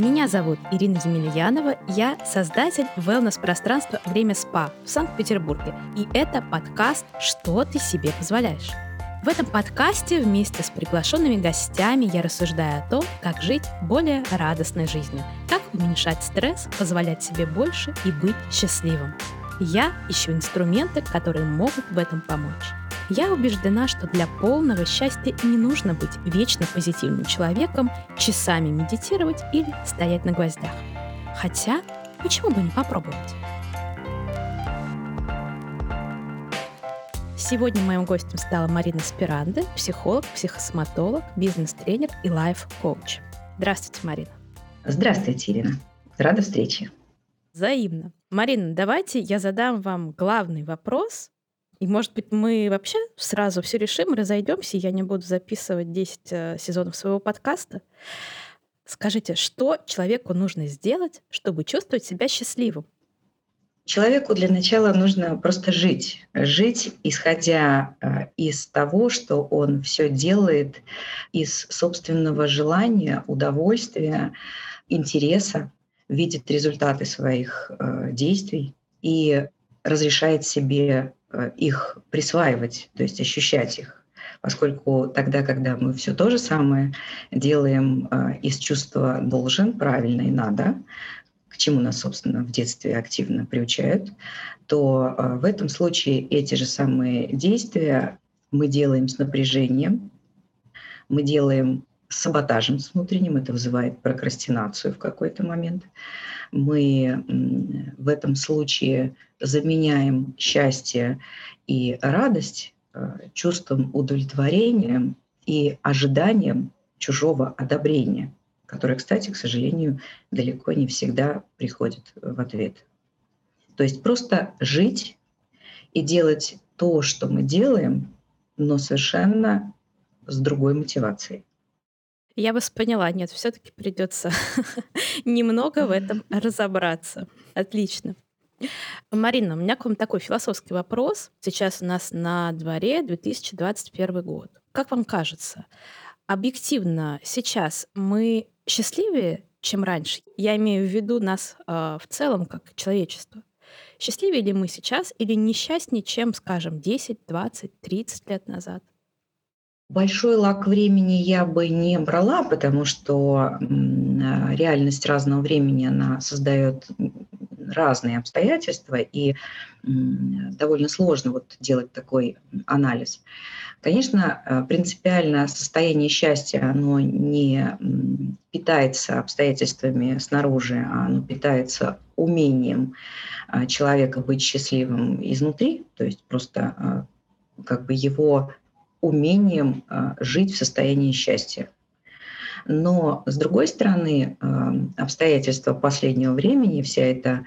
Меня зовут Ирина Демельянова, я создатель wellness-пространства «Время СПА» в Санкт-Петербурге. И это подкаст «Что ты себе позволяешь?». В этом подкасте вместе с приглашенными гостями я рассуждаю о том, как жить более радостной жизнью, как уменьшать стресс, позволять себе больше и быть счастливым. Я ищу инструменты, которые могут в этом помочь. Я убеждена, что для полного счастья не нужно быть вечно позитивным человеком, часами медитировать или стоять на гвоздях. Хотя, почему бы не попробовать? Сегодня моим гостем стала Марина Спиранде, психолог, психосоматолог, бизнес-тренер и лайф-коуч. Здравствуйте, Марина. Здравствуйте, Ирина. Рада встрече. Взаимно. Марина, давайте я задам вам главный вопрос, и, может быть, мы вообще сразу все решим, разойдемся, и я не буду записывать 10 э, сезонов своего подкаста. Скажите, что человеку нужно сделать, чтобы чувствовать себя счастливым? Человеку для начала нужно просто жить. Жить, исходя э, из того, что он все делает из собственного желания, удовольствия, интереса, видит результаты своих э, действий и разрешает себе их присваивать, то есть ощущать их. Поскольку тогда, когда мы все то же самое делаем э, из чувства должен, правильно и надо, к чему нас, собственно, в детстве активно приучают, то э, в этом случае эти же самые действия мы делаем с напряжением, мы делаем с саботажем с внутренним, это вызывает прокрастинацию в какой-то момент. Мы в этом случае заменяем счастье и радость э, чувством удовлетворения и ожиданием чужого одобрения, которое, кстати, к сожалению, далеко не всегда приходит в ответ. То есть просто жить и делать то, что мы делаем, но совершенно с другой мотивацией. Я вас поняла. Нет, все-таки придется немного в этом разобраться. Отлично. Марина, у меня к вам такой философский вопрос. Сейчас у нас на дворе 2021 год. Как вам кажется, объективно сейчас мы счастливее, чем раньше? Я имею в виду нас э, в целом как человечество. Счастливее ли мы сейчас или несчастнее, чем, скажем, 10, 20, 30 лет назад? Большой лак времени я бы не брала, потому что реальность разного времени она создает разные обстоятельства, и довольно сложно вот делать такой анализ. Конечно, э, принципиально состояние счастья, оно не питается обстоятельствами снаружи, а оно питается умением э, человека быть счастливым изнутри, то есть просто э, как бы его умением жить в состоянии счастья. Но, с другой стороны, обстоятельства последнего времени, вся эта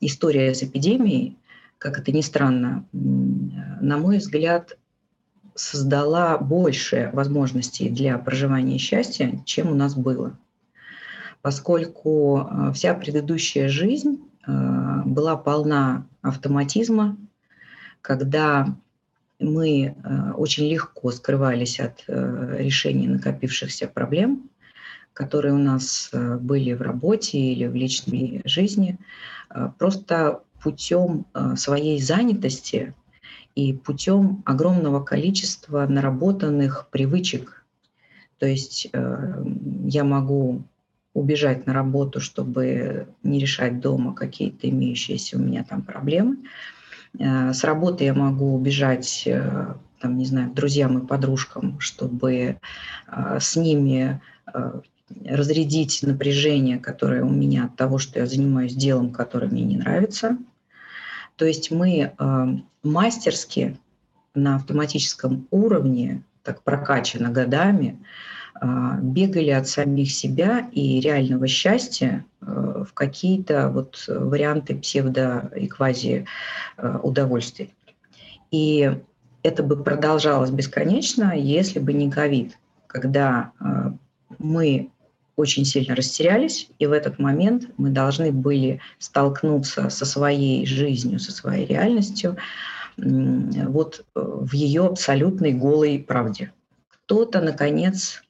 история с эпидемией, как это ни странно, на мой взгляд, создала больше возможностей для проживания счастья, чем у нас было. Поскольку а, вся предыдущая жизнь а, была полна автоматизма, когда мы э, очень легко скрывались от э, решения накопившихся проблем, которые у нас э, были в работе или в личной жизни, просто путем своей занятости и путем огромного количества наработанных привычек. То есть я могу убежать на работу, чтобы не решать дома какие-то имеющиеся у меня там проблемы, с работы я могу убежать, э, там, не знаю, к друзьям и подружкам, чтобы э, с ними разрядить напряжение, которое у меня от того, что я занимаюсь делом, которое мне не нравится. То есть мы мастерски на автоматическом уровне, так прокачано годами, бегали от самих себя и реального счастья э, в какие-то вот варианты псевдо и квази э, удовольствий. И это бы продолжалось бесконечно, если бы не ковид, когда э, мы очень сильно растерялись, и в этот момент мы должны были столкнуться со своей жизнью, со своей реальностью, вот в ее абсолютной голой правде. Кто-то, наконец,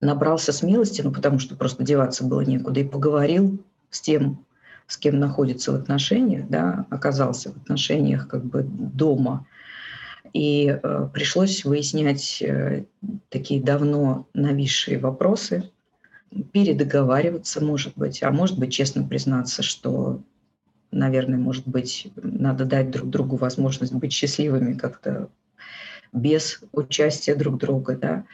набрался смелости, ну, потому что просто деваться было некуда, и поговорил с тем, с кем находится в отношениях, да, оказался в отношениях как бы дома. И э, пришлось выяснять э, такие давно нависшие вопросы, передоговариваться, может быть, а может быть, честно признаться, что, наверное, может быть, надо дать друг другу возможность быть счастливыми как-то без участия друг друга, да.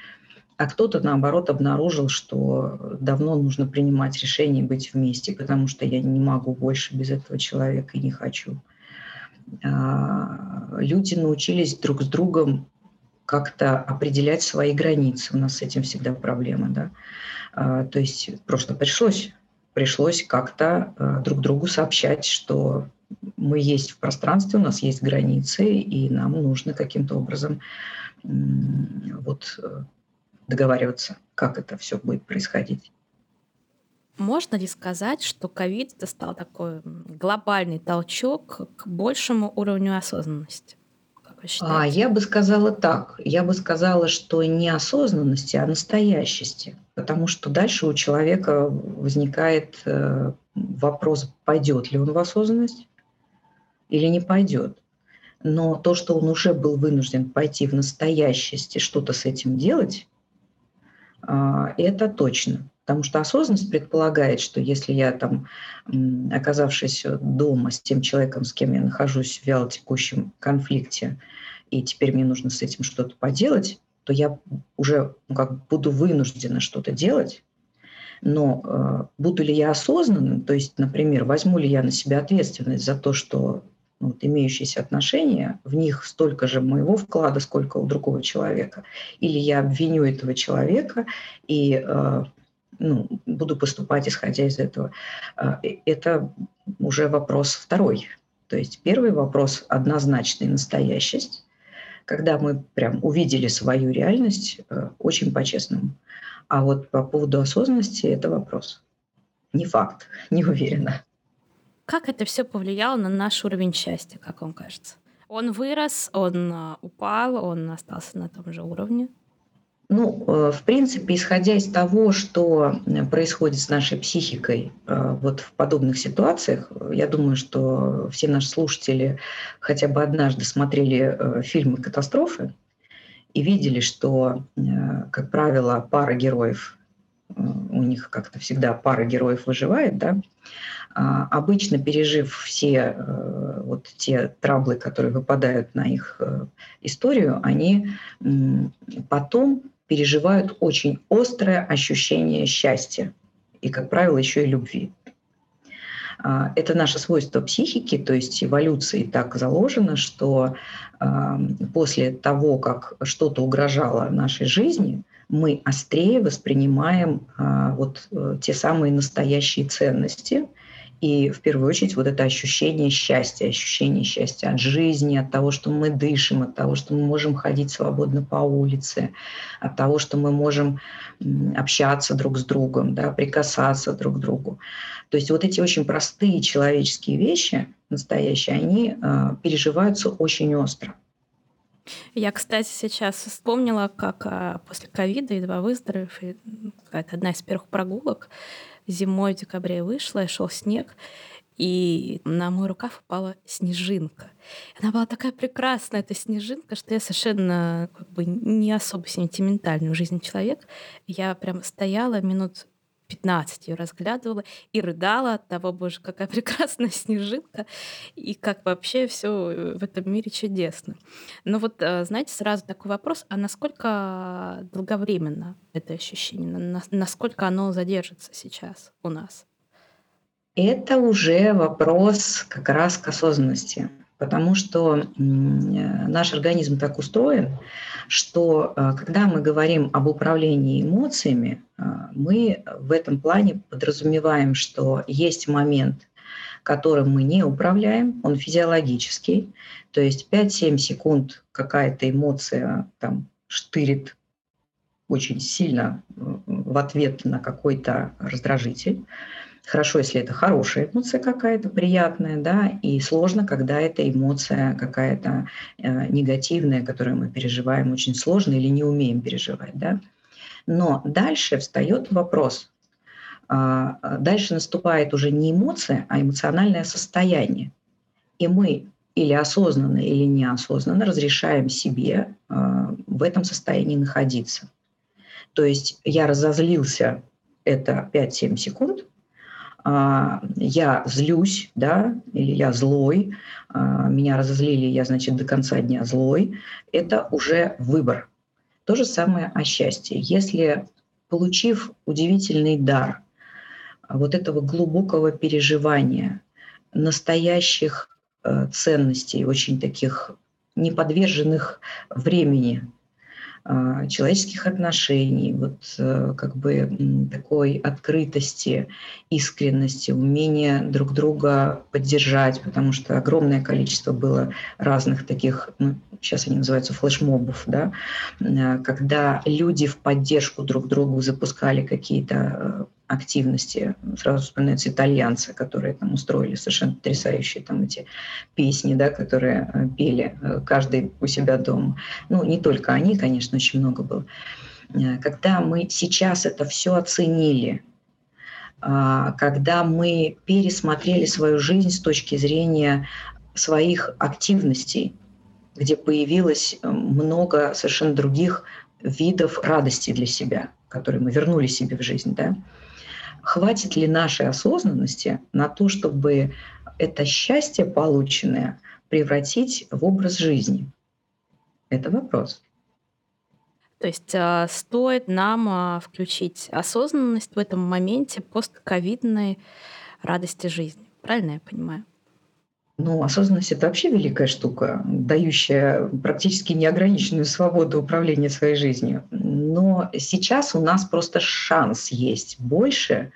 А кто-то, наоборот, обнаружил, что давно нужно принимать решение быть вместе, потому что я не могу больше без этого человека и не хочу. А, люди научились друг с другом как-то определять свои границы. У нас с этим всегда проблема, да. А, то есть просто пришлось, пришлось как-то а, друг другу сообщать, что мы есть в пространстве, у нас есть границы, и нам нужно каким-то образом вот э, договариваться, как это все будет происходить. Можно ли сказать, что ковид это стал такой глобальный толчок к большему уровню осознанности? А, я бы сказала так. Я бы сказала, что не осознанности, а настоящести. Потому что дальше у человека возникает э, вопрос, пойдет ли он в осознанность или не пойдет. Но то, что он уже был вынужден пойти в настоящесть и что-то с этим делать, это точно. Потому что осознанность предполагает, что если я там, оказавшись дома с тем человеком, с кем я нахожусь в вялотекущем конфликте, и теперь мне нужно с этим что-то поделать, то я уже ну, как буду вынуждена что-то делать. Но э, буду ли я осознанным, то есть, например, возьму ли я на себя ответственность за то, что вот, имеющиеся отношения, в них столько же моего вклада, сколько у другого человека. Или я обвиню этого человека и э, ну, буду поступать исходя из этого. Э, это уже вопрос второй. То есть первый вопрос – однозначный настоящесть, когда мы прям увидели свою реальность э, очень по-честному. А вот по поводу осознанности – это вопрос. Не факт, не уверена. Как это все повлияло на наш уровень счастья, как вам кажется? Он вырос, он а, упал, он остался на том же уровне? Ну, э, в принципе, исходя из того, что происходит с нашей психикой э, вот в подобных ситуациях, я думаю, что все наши слушатели хотя бы однажды смотрели э, фильмы «Катастрофы» и видели, что, как правило, пара героев, у них как-то всегда пара героев выживает, да, а, обычно пережив все э, вот те траблы, которые выпадают на их э, историю, они потом переживают очень острое ощущение счастья и, как правило, еще и любви. А, это наше свойство психики, то есть эволюции так заложено, что после того, как что-то угрожало нашей жизни, мы острее воспринимаем вот э, те самые настоящие ценности – и в первую очередь вот это ощущение счастья, ощущение счастья от жизни, от того, что мы дышим, от того, что мы можем ходить свободно по улице, от того, что мы можем общаться друг с другом, да, прикасаться друг к другу. То есть вот эти очень простые человеческие вещи, настоящие, они э, переживаются очень остро. Я, кстати, сейчас вспомнила, как а, после ковида, едва выздоровев, какая-то одна из первых прогулок, зимой в декабре вышла, и шел снег, и на мой рукав упала снежинка. Она была такая прекрасная, эта снежинка, что я совершенно как бы не особо сентиментальный в жизни человек. Я прям стояла минут 15 ее разглядывала и рыдала от того, боже, какая прекрасная снежинка, и как вообще все в этом мире чудесно. Но вот, э, знаете, сразу такой вопрос, а насколько долговременно это ощущение, насколько оно задержится сейчас у нас? Это уже вопрос как раз к осознанности потому что наш организм так устроен, что э, когда мы говорим об управлении эмоциями, э, мы в этом плане подразумеваем, что есть момент, которым мы не управляем, он физиологический, то есть 5-7 секунд какая-то эмоция там штырит очень сильно э, в ответ на какой-то раздражитель. Хорошо, если это хорошая эмоция какая-то, приятная, да, и сложно, когда это эмоция какая-то э, негативная, которую мы переживаем очень сложно или не умеем переживать, да. Но дальше встает вопрос. А, дальше наступает уже не эмоция, а эмоциональное состояние. И мы или осознанно, или неосознанно разрешаем себе а, в этом состоянии находиться. То есть я разозлился, это 5-7 секунд, я злюсь, да, или я злой, а, меня разозлили, я, значит, до конца дня злой, это уже выбор. То же самое о счастье. Если, получив удивительный дар вот этого глубокого переживания, настоящих э, ценностей, очень таких неподверженных времени, а, человеческих отношений, вот э, как бы такой открытости, искренности, умения друг друга поддержать, потому что огромное количество было разных таких, ну, сейчас они называются флешмобов, да, э, когда люди в поддержку друг другу запускали какие-то э, активности. Сразу вспоминаются итальянцы, которые там устроили совершенно потрясающие там эти песни, да, которые э, пели э, каждый у себя дома. Ну, не только они, конечно, очень много было. Э, когда мы сейчас это все оценили, а, когда мы пересмотрели свою жизнь с точки зрения своих активностей, где появилось много совершенно других видов радости для себя, которые мы вернули себе в жизнь, да, хватит ли нашей осознанности на то, чтобы это счастье полученное превратить в образ жизни? Это вопрос. То есть э, стоит нам э, включить осознанность в этом моменте постковидной радости жизни. Правильно я понимаю? Ну, осознанность – это вообще великая штука, дающая практически неограниченную свободу управления своей жизнью. Но сейчас у нас просто шанс есть больше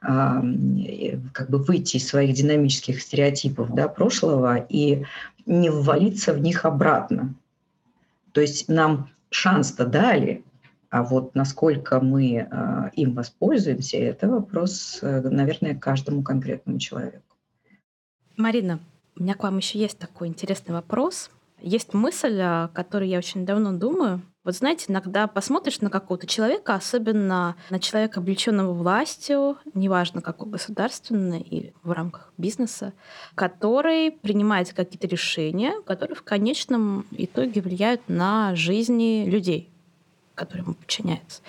как бы выйти из своих динамических стереотипов да, прошлого и не ввалиться в них обратно. То есть нам шанс-то дали, а вот насколько мы а, им воспользуемся, это вопрос, э, наверное, каждому конкретному человеку. Марина, у меня к вам еще есть такой интересный вопрос. Есть мысль, о которой я очень давно думаю. Вот знаете, иногда посмотришь на какого-то человека, особенно на человека, облеченного властью, неважно какой государственной и в рамках бизнеса, который принимает какие-то решения, которые в конечном итоге влияют на жизни людей, которые ему подчиняются.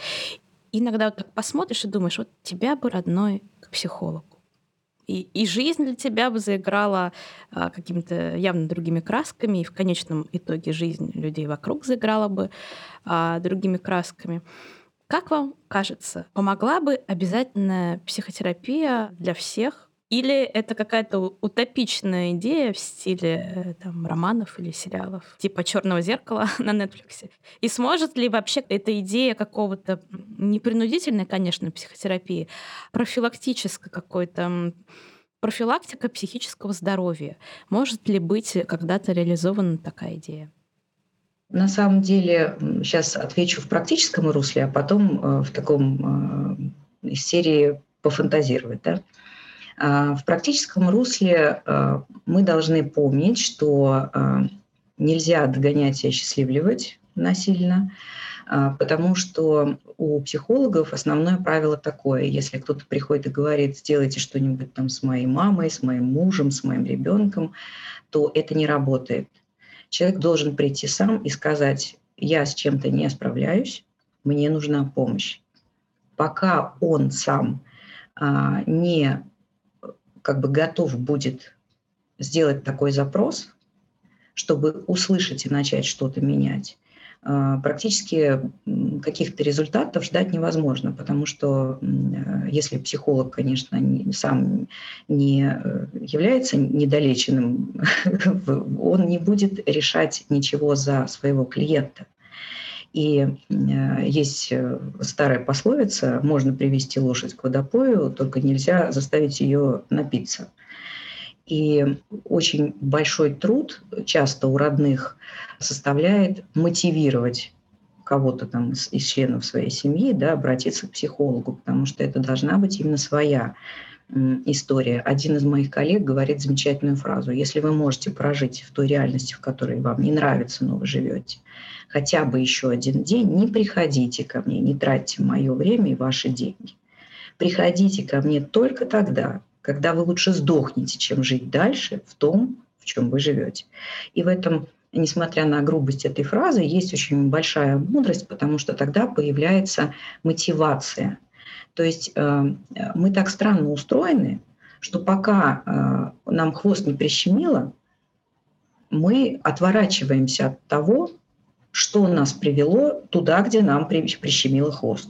иногда вот так посмотришь и думаешь, вот тебя бы родной к психологу и, и жизнь для тебя бы заиграла а, какими-то явно другими красками, и в конечном итоге жизнь людей вокруг заиграла бы а, другими красками. Как вам кажется, помогла бы обязательная психотерапия для всех? Или это какая-то утопичная идея в стиле э, там, романов или сериалов, типа Черного зеркала на Netflix? И сможет ли вообще эта идея какого-то непринудительной, конечно, психотерапии, профилактической какой-то профилактика психического здоровья. Может ли быть когда-то реализована такая идея? На самом деле, сейчас отвечу в практическом русле, а потом э, в таком э, из серии пофантазировать. Да? А, в практическом русле э, мы должны помнить, что нельзя догонять и осчастливливать насильно, а, потому что у психологов основное правило такое, если кто-то приходит и говорит, сделайте что-нибудь там с моей мамой, с моим мужем, с моим ребенком, то это не работает. Человек должен прийти сам и сказать, я с чем-то не справляюсь, мне нужна помощь. Пока он сам а, не как бы готов будет сделать такой запрос, чтобы услышать и начать что-то менять, а, практически каких-то результатов ждать невозможно, потому что если психолог, конечно, сам не э, является недолеченным, он не будет решать ничего за своего клиента. И э, есть э, старая пословица, можно привести лошадь к водопою, только нельзя заставить ее напиться. И очень большой труд часто у родных составляет мотивировать кого-то там из, членов своей семьи да, обратиться к психологу, потому что это должна быть именно своя история. Один из моих коллег говорит замечательную фразу. Если вы можете прожить в той реальности, в которой вам не нравится, но вы живете, хотя бы еще один день, не приходите ко мне, не тратьте мое время и ваши деньги. Приходите ко мне только тогда, когда вы лучше сдохнете, чем жить дальше в том, в чем вы живете. И в этом несмотря на грубость этой фразы, есть очень большая мудрость, потому что тогда появляется мотивация. То есть э, мы так странно устроены, что пока э, нам хвост не прищемило, мы отворачиваемся от того, что нас привело туда, где нам прищемило хвост.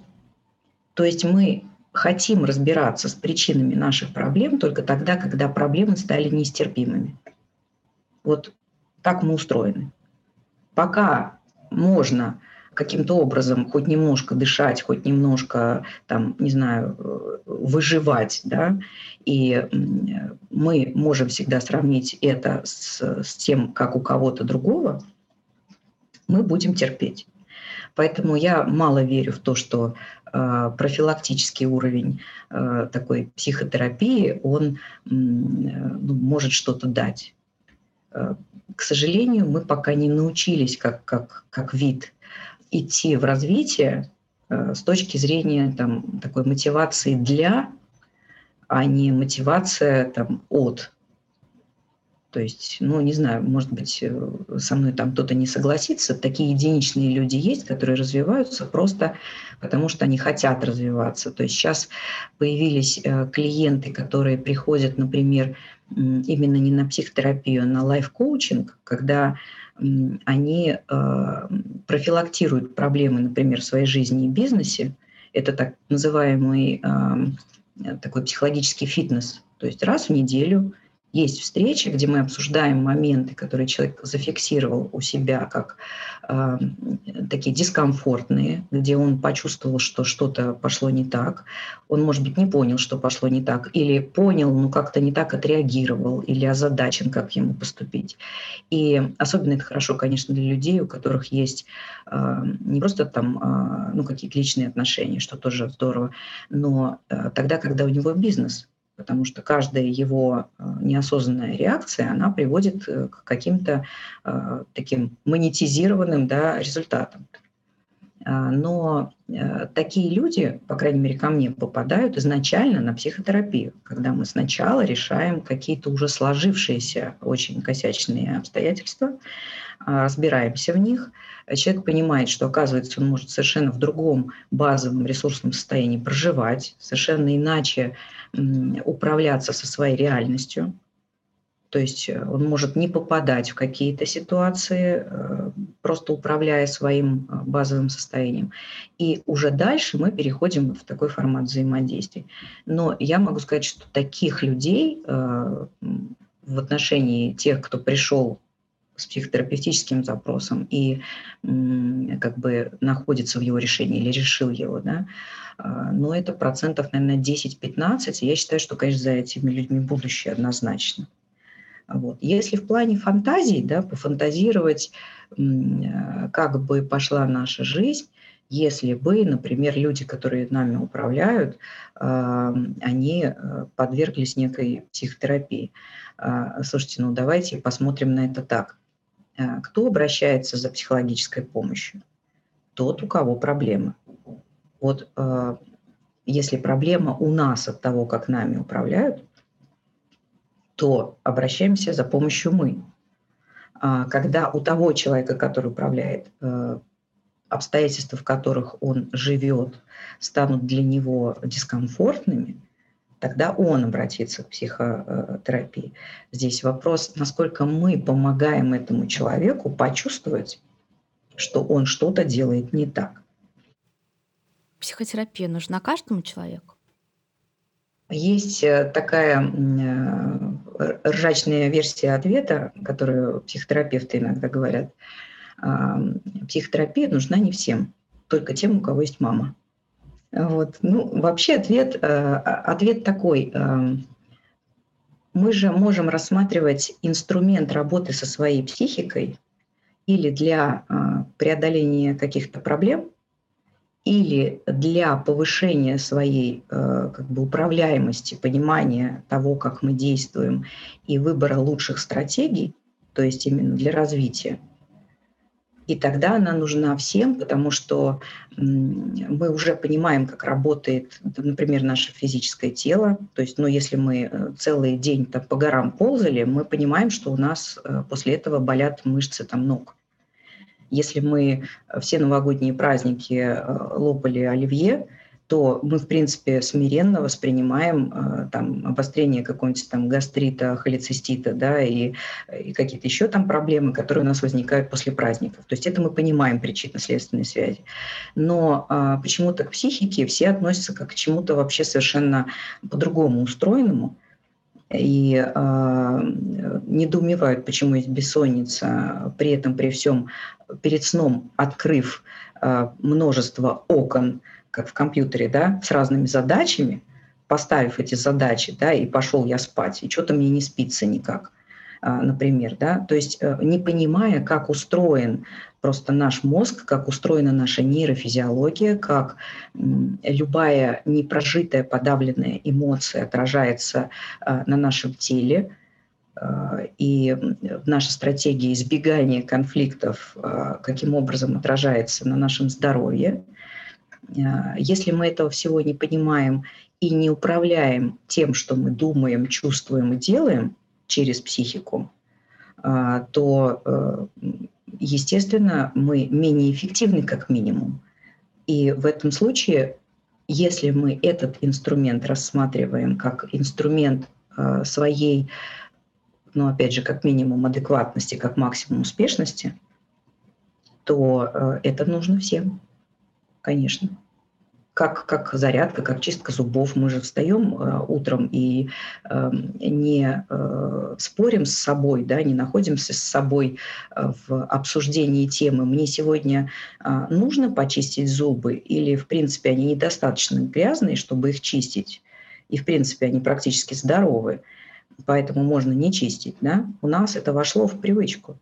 То есть мы хотим разбираться с причинами наших проблем только тогда, когда проблемы стали нестерпимыми. Вот так мы устроены. Пока можно каким-то образом хоть немножко дышать, хоть немножко, там, не знаю, выживать, да, и мы можем всегда сравнить это с, с тем, как у кого-то другого, мы будем терпеть. Поэтому я мало верю в то, что э, профилактический уровень э, такой психотерапии, он э, ну, может что-то дать. Э, к сожалению, мы пока не научились как, как, как вид идти в развитие э, с точки зрения там, такой мотивации для, а не мотивация там, от. То есть, ну, не знаю, может быть, э, со мной там кто-то не согласится. Такие единичные люди есть, которые развиваются просто потому, что они хотят развиваться. То есть сейчас появились э, клиенты, которые приходят, например, именно не на психотерапию, а на лайф-коучинг, когда они э, профилактируют проблемы, например, в своей жизни и бизнесе. Это так называемый такой психологический фитнес. То есть раз в неделю есть встречи, где мы обсуждаем моменты, которые человек зафиксировал у себя как э, такие дискомфортные, где он почувствовал, что что-то пошло не так. Он, может быть, не понял, что пошло не так, или понял, но как-то не так отреагировал, или озадачен, как ему поступить. И особенно это хорошо, конечно, для людей, у которых есть э, не просто там э, ну, какие-то личные отношения, что тоже здорово, но э, тогда, когда у него бизнес – потому что каждая его э, неосознанная реакция, она приводит э, к каким-то э, таким монетизированным да, результатам. А, но такие люди, по крайней мере, ко мне попадают изначально на психотерапию, когда мы сначала решаем какие-то уже сложившиеся очень косячные обстоятельства, а, разбираемся в них. Человек понимает, что, оказывается, он может совершенно в другом базовом ресурсном состоянии проживать, совершенно иначе управляться со своей реальностью. То есть э, он может не попадать в какие-то ситуации, э, просто управляя своим э, базовым состоянием. И уже дальше мы переходим в такой формат взаимодействия. Но я могу сказать, что таких людей в отношении тех, кто пришел с психотерапевтическим запросом и как бы находится в его решении или решил его, да, а, но это процентов, наверное, 10-15. Я считаю, что, конечно, за этими людьми будущее однозначно. Вот. Если в плане фантазий, да, пофантазировать, как бы пошла наша жизнь, если бы, например, люди, которые нами управляют, а, они подверглись некой психотерапии. А, слушайте, ну давайте посмотрим на это так. Кто обращается за психологической помощью? Тот, у кого проблемы. Вот э, если проблема у нас от того, как нами управляют, то обращаемся за помощью мы. А когда у того человека, который управляет, обстоятельства, в которых он живет, станут для него дискомфортными, тогда он обратится к психотерапии. Здесь вопрос, насколько мы помогаем этому человеку почувствовать, что он что-то делает не так психотерапия нужна каждому человеку? Есть э, такая э, ржачная версия ответа, которую психотерапевты иногда говорят. Психотерапия нужна не всем, только тем, у кого есть мама. Вот. Ну, вообще ответ, э, ответ такой. Мы же можем рассматривать инструмент работы со своей психикой или для преодоления каких-то проблем – или для повышения своей э, как бы управляемости, понимания того, как мы действуем, и выбора лучших стратегий, то есть именно для развития. И тогда она нужна всем, потому что мы уже понимаем, как работает, например, наше физическое тело. То есть, ну, если мы э, целый день там, по горам ползали, мы понимаем, что у нас э, после этого болят мышцы там, ног. Если мы все новогодние праздники э, лопали оливье, то мы, в принципе, смиренно воспринимаем э, там, обострение какого-нибудь там гастрита, холецистита, да, и, и какие-то еще там проблемы, которые у нас возникают после праздников. То есть это мы понимаем причинно-следственные связи. Но а, почему-то к психике все относятся как к чему-то вообще совершенно по-другому устроенному, и э, недоумевают, почему есть бессонница, при этом при всем перед сном открыв э, множество окон, как в компьютере, да, с разными задачами, поставив эти задачи, да, и пошел я спать, и что-то мне не спится никак, э, например, да, то есть э, не понимая, как устроен просто наш мозг, как устроена наша нейрофизиология, как любая непрожитая, подавленная эмоция отражается э, на нашем теле, э, и наша стратегия избегания конфликтов каким образом отражается на нашем здоровье. Если мы этого всего не понимаем и не управляем тем, что мы думаем, чувствуем и делаем через психику, то естественно, мы менее эффективны как минимум. И в этом случае, если мы этот инструмент рассматриваем как инструмент э, своей, ну опять же, как минимум адекватности, как максимум успешности, то э, это нужно всем, конечно как, как зарядка, как чистка зубов. Мы же встаем э, утром и э, не э, спорим с собой, да, не находимся с собой э, в обсуждении темы. Мне сегодня э, нужно почистить зубы или, в принципе, они недостаточно грязные, чтобы их чистить. И, в принципе, они практически здоровы, поэтому можно не чистить. Да? У нас это вошло в привычку.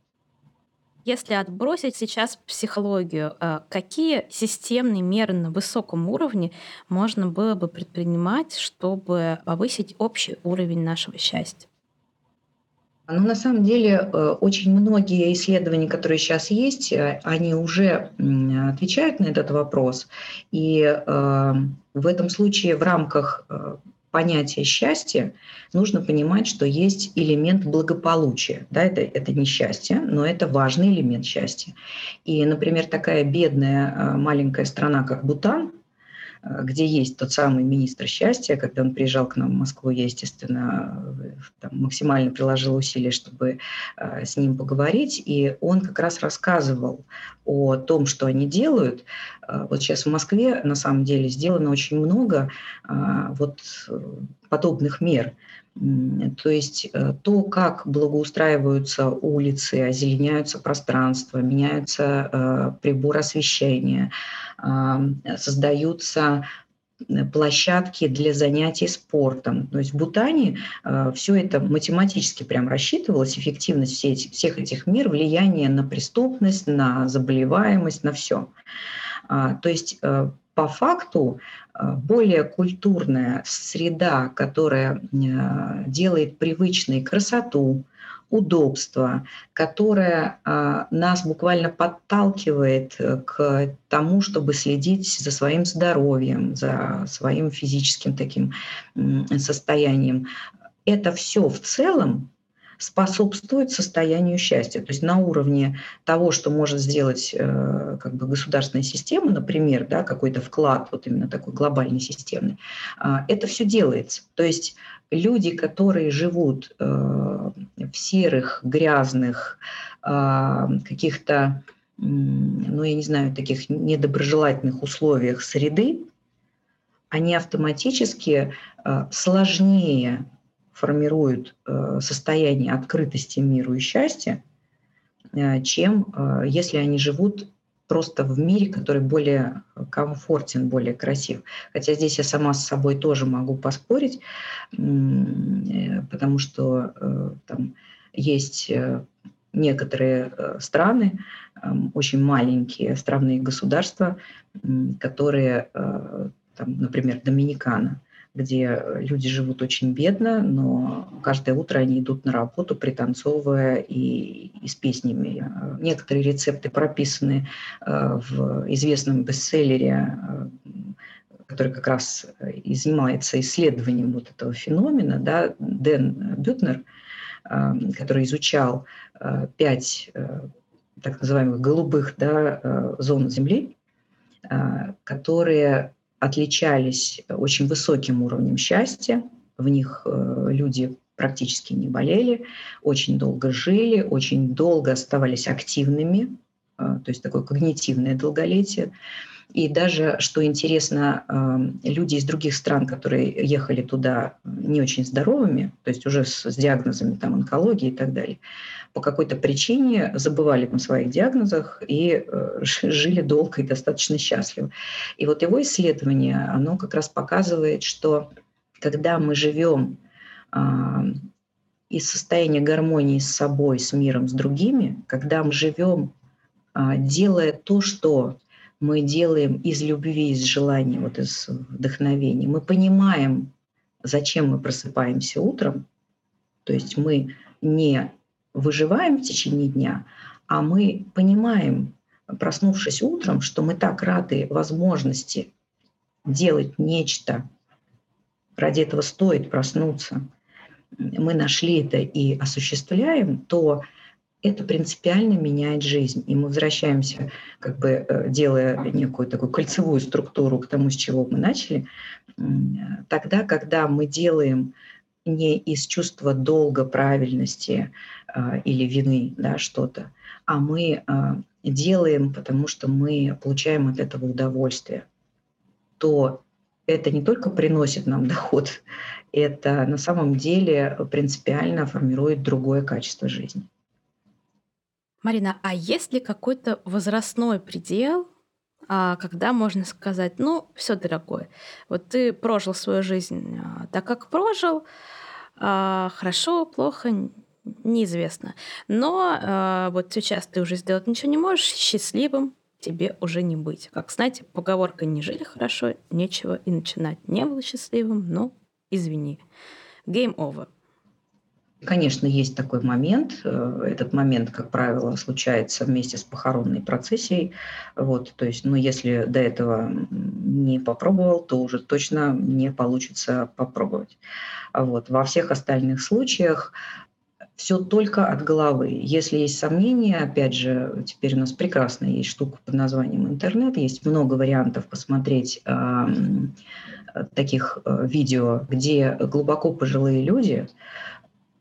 Если отбросить сейчас психологию, э, какие системные меры на высоком уровне можно было бы предпринимать, чтобы повысить общий уровень нашего счастья? Ну, на самом деле, э, очень многие исследования, которые сейчас есть, э, они уже отвечают на этот вопрос. И в этом случае в рамках понятие счастья, нужно понимать, что есть элемент благополучия. Да, это, это не счастье, но это важный элемент счастья. И, например, такая бедная э, маленькая страна, как Бутан, где есть тот самый министр счастья. Когда он приезжал к нам в Москву, я, естественно, там, максимально приложила усилия, чтобы э, с ним поговорить. И он как раз рассказывал о том, что они делают. Э, вот сейчас в Москве, на самом деле, сделано очень много вот подобных мер. То есть то, как благоустраиваются улицы, озеленяются пространства, меняются приборы освещения, создаются э, площадки для занятий спортом. То есть в Бутане э, все это математически прям рассчитывалось, эффективность все эти, всех этих мер, влияние на преступность, на заболеваемость, на все. А, то есть э, по факту э, более культурная среда, которая э, делает привычной красоту, удобство, которое а, нас буквально подталкивает э, к тому, чтобы следить за своим здоровьем, за своим физическим таким состоянием. Это все в целом способствует состоянию счастья. То есть на уровне того, что может сделать э, как бы государственная система, например, да, какой-то вклад, вот именно такой глобальный системный, э, это все делается. То есть люди, которые живут э, в серых, грязных, каких-то, ну я не знаю, таких недоброжелательных условиях среды, они автоматически сложнее формируют э, состояние открытости миру и счастья, э, чем э, если они живут просто в мире, который более комфортен, более красив. Хотя здесь я сама с собой тоже могу поспорить, потому что там есть некоторые страны, очень маленькие островные государства, которые, там, например, Доминикана, где люди живут очень бедно, но каждое утро они идут на работу, пританцовывая и, и с песнями. Некоторые рецепты прописаны э, в известном бестселлере, э, который как раз и занимается исследованием вот этого феномена, да, Дэн Бютнер, э, который изучал пять так называемых голубых да, зон Земли, которые отличались очень высоким уровнем счастья. В них э, люди практически не болели, очень долго жили, очень долго оставались активными, э, то есть такое когнитивное долголетие. И даже, что интересно, э, люди из других стран, которые ехали туда не очень здоровыми, то есть уже с, диагнозами там, онкологии и так далее, по какой-то причине забывали о своих диагнозах и э, жили долго и достаточно счастливо. И вот его исследование, оно как раз показывает, что когда мы живем а, из состояния гармонии с собой, с миром, с другими, когда мы живем, а, делая то, что мы делаем из любви, из желания, вот из вдохновения, мы понимаем, зачем мы просыпаемся утром, то есть мы не выживаем в течение дня, а мы понимаем, проснувшись утром, что мы так рады возможности делать нечто, ради этого стоит проснуться, мы нашли это и осуществляем, то это принципиально меняет жизнь. И мы возвращаемся, как бы э, делая некую такую кольцевую структуру к тому, с чего мы начали, тогда, когда мы делаем не из чувства долга, правильности э, или вины да, что-то, а мы э, делаем, потому что мы получаем от этого удовольствие, то это не только приносит нам доход, это на самом деле принципиально формирует другое качество жизни. Марина, а есть ли какой-то возрастной предел, а, когда можно сказать, ну, все, дорогой, вот ты прожил свою жизнь так, как прожил, хорошо, плохо, неизвестно. Но вот сейчас ты уже сделать ничего не можешь, счастливым тебе уже не быть. Как знаете, поговорка «не жили хорошо, нечего и начинать». Не был счастливым, но извини. Game over. Конечно, есть такой момент. Э, этот момент, как правило, случается вместе с похоронной процессией. Вот, то есть, ну, если до этого не попробовал, то уже точно не получится попробовать. Вот. Во всех остальных случаях все только от головы. Если есть сомнения, опять же, теперь у нас прекрасная есть штука под названием интернет, есть много вариантов посмотреть э, таких э, видео, где глубоко пожилые люди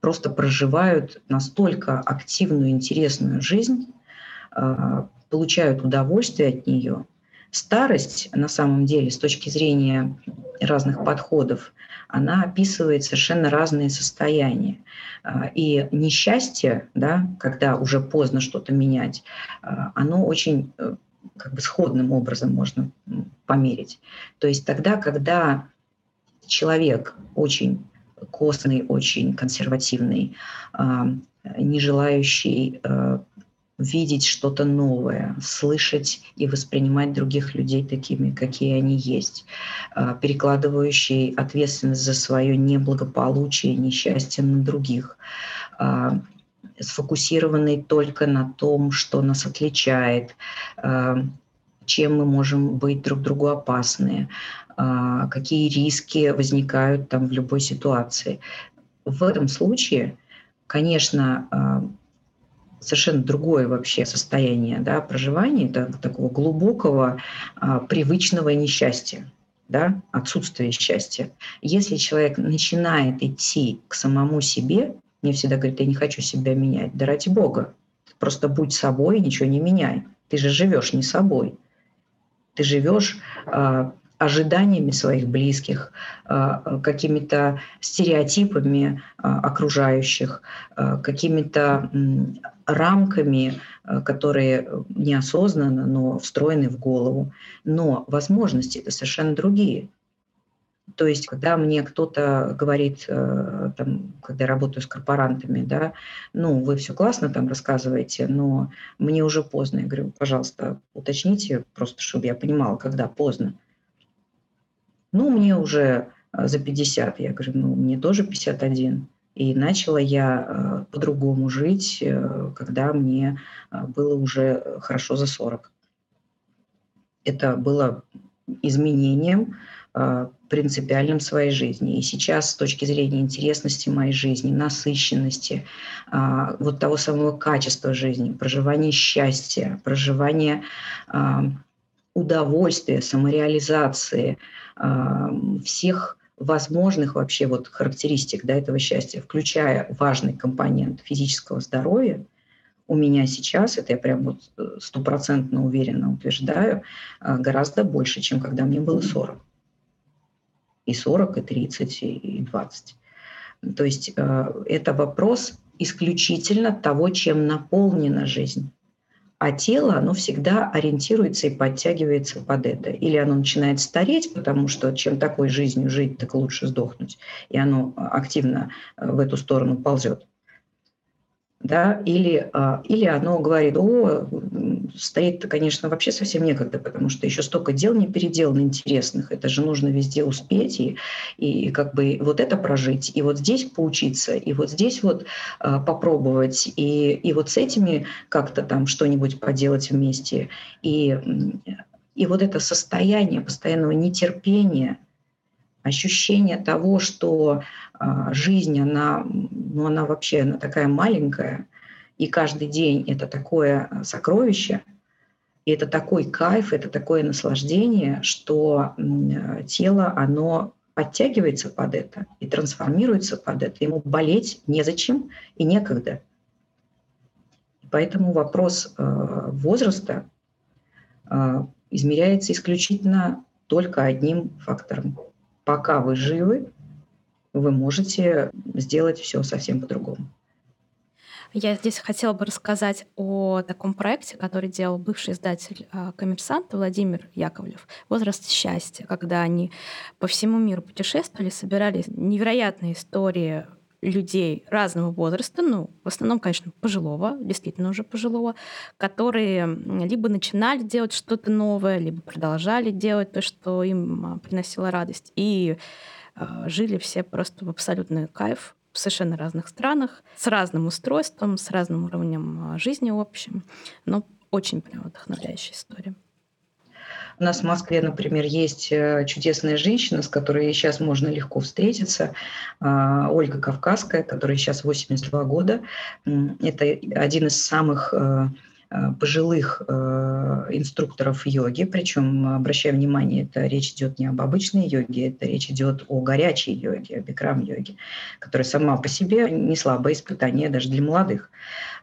просто проживают настолько активную, интересную жизнь, а, получают удовольствие от нее. Старость, на самом деле, с точки зрения разных подходов, она описывает совершенно разные состояния. А, и несчастье, да, когда уже поздно что-то менять, а, оно очень э, как бы сходным образом можно померить. То есть тогда, когда человек очень костный, очень консервативный, а, не желающий а, видеть что-то новое, слышать и воспринимать других людей такими, какие они есть, а, перекладывающий ответственность за свое неблагополучие, несчастье на других, сфокусированный только на том, что нас отличает, чем мы можем быть друг другу опасны, а, какие риски возникают там в любой ситуации. В этом случае, конечно, а, совершенно другое вообще состояние да, проживания, это такого глубокого, а, привычного несчастья, да, отсутствия счастья. Если человек начинает идти к самому себе, мне всегда говорят, я не хочу себя менять. Да ради Бога, просто будь собой и ничего не меняй. Ты же живешь не собой. Ты живешь ожиданиями своих близких, а, какими-то стереотипами а, окружающих, а, какими-то рамками, которые неосознанно, но встроены в голову. Но возможности это совершенно другие. То есть, когда мне кто-то говорит, э, там, когда я работаю с корпорантами, да, ну, вы все классно там рассказываете, но мне уже поздно. Я говорю, пожалуйста, уточните, просто чтобы я понимала, когда поздно. Ну, мне уже э, за 50. Я говорю, ну, мне тоже 51. И начала я э, по-другому жить, когда мне было уже хорошо за 40. Это было изменением принципиальным в своей жизни. И сейчас с точки зрения интересности моей жизни, насыщенности, а, вот того самого качества жизни, проживания счастья, проживания а, удовольствия, самореализации, всех возможных вообще вот характеристик да, этого счастья, включая важный компонент физического здоровья, у меня сейчас, это я прям вот стопроцентно уверенно утверждаю, гораздо больше, чем когда мне было 40 и 40, и 30, и 20. То есть э, это вопрос исключительно того, чем наполнена жизнь. А тело, оно всегда ориентируется и подтягивается под это. Или оно начинает стареть, потому что чем такой жизнью жить, так лучше сдохнуть. И оно активно э, в эту сторону ползет да, или, а, или оно говорит, о, стоит-то, конечно, вообще совсем некогда, потому что еще столько дел не переделано интересных, это же нужно везде успеть и, и как бы вот это прожить, и вот здесь поучиться, и вот здесь вот а, попробовать, и, и вот с этими как-то там что-нибудь поделать вместе. И, и вот это состояние постоянного нетерпения, ощущение того, что а, жизнь, она, ну, она вообще она такая маленькая, и каждый день это такое а, сокровище, и это такой кайф, это такое наслаждение, что тело, оно подтягивается под это и трансформируется под это. Ему болеть незачем и некогда. Поэтому вопрос а, возраста измеряется исключительно только одним фактором пока вы живы, вы можете сделать все совсем по-другому. Я здесь хотела бы рассказать о таком проекте, который делал бывший издатель а, «Коммерсант» Владимир Яковлев «Возраст счастья», когда они по всему миру путешествовали, собирали невероятные истории людей разного возраста, ну, в основном, конечно, пожилого, действительно уже пожилого, которые либо начинали делать что-то новое, либо продолжали делать то, что им а, приносило радость, и жили все просто в абсолютный кайф в совершенно разных странах, с разным устройством, с разным уровнем а, жизни в общем, но очень прям вдохновляющая история. У нас в Москве, например, есть э, чудесная женщина, с которой сейчас можно легко встретиться, а, Ольга Кавказская, которая сейчас 82 года. Это один из самых э, пожилых инструкторов йоги, причем, обращая внимание, это речь идет не об обычной йоге, это речь идет о горячей йоге, о бикрам-йоге, которая сама по себе не слабое испытание даже для молодых.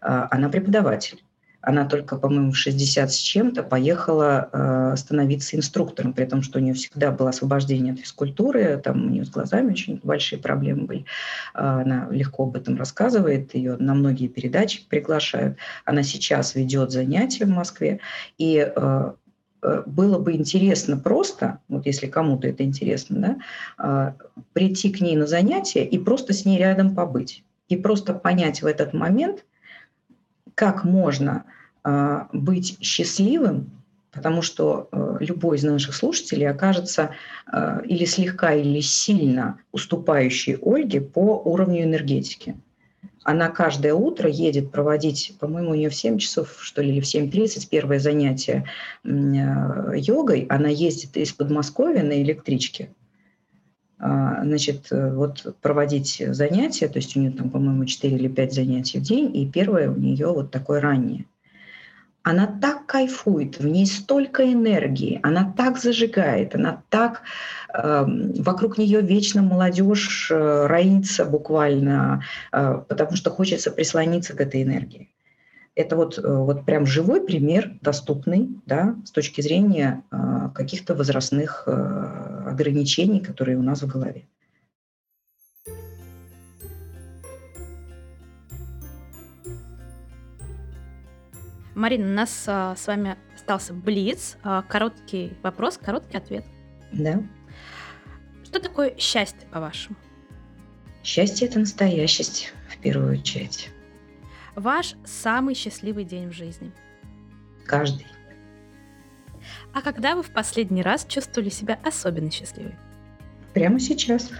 А, она преподаватель. Она только, по-моему, в 60 с чем-то поехала э, становиться инструктором, при том, что у нее всегда было освобождение от физкультуры, там у нее с глазами очень большие проблемы были. Э, она легко об этом рассказывает, ее на многие передачи приглашают. Она сейчас ведет занятия в Москве, и э, э было бы интересно просто, вот если кому-то это интересно, да, э, прийти к ней на занятия и просто с ней рядом побыть. И просто понять в этот момент, как можно а, быть счастливым, потому что э, любой из наших слушателей окажется э, или слегка, или сильно уступающей Ольге по уровню энергетики. Она каждое утро едет проводить, по-моему, у нее в 7 часов, что ли, или в 7.30 первое занятие йогой. Она ездит из Подмосковья на электричке. А, значит, вот проводить занятия, то есть у нее там, по-моему, 4 или 5 занятий в день, и первое у нее вот такое раннее она так кайфует, в ней столько энергии, она так зажигает, она так э, вокруг нее вечно молодежь э, роится буквально, э, потому что хочется прислониться к этой энергии. Это вот, э, вот прям живой пример, доступный да, с точки зрения э, каких-то возрастных э, ограничений, которые у нас в голове. Марина, у нас а, с вами остался блиц. А, короткий вопрос, короткий ответ. Да. Что такое счастье, по-вашему? Счастье – это настоящесть, в первую очередь. Ваш самый счастливый день в жизни? Каждый. А когда вы в последний раз чувствовали себя особенно счастливой? Прямо сейчас.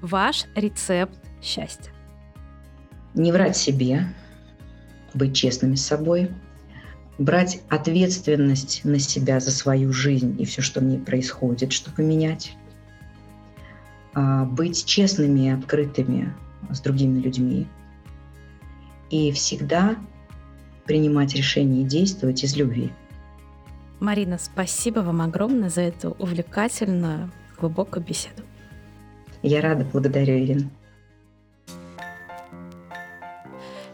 Ваш рецепт счастья? Не врать себе, быть честными с собой, брать ответственность на себя за свою жизнь и все, что в ней происходит, чтобы менять, а, быть честными и открытыми с другими людьми и всегда принимать решения и действовать из любви. Марина, спасибо вам огромное за эту увлекательную, глубокую беседу. Я рада, благодарю, Ирина.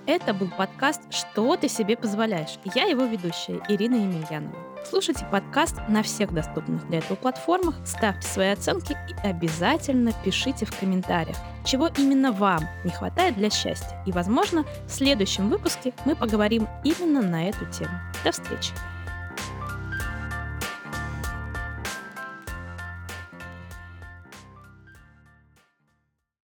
Это был подкаст «Что ты себе позволяешь?». Я его ведущая Ирина Емельянова. Слушайте подкаст на всех доступных для этого платформах, ставьте свои оценки и обязательно пишите в комментариях, чего именно вам не хватает для счастья. И, возможно, в следующем выпуске мы поговорим именно на эту тему. До встречи!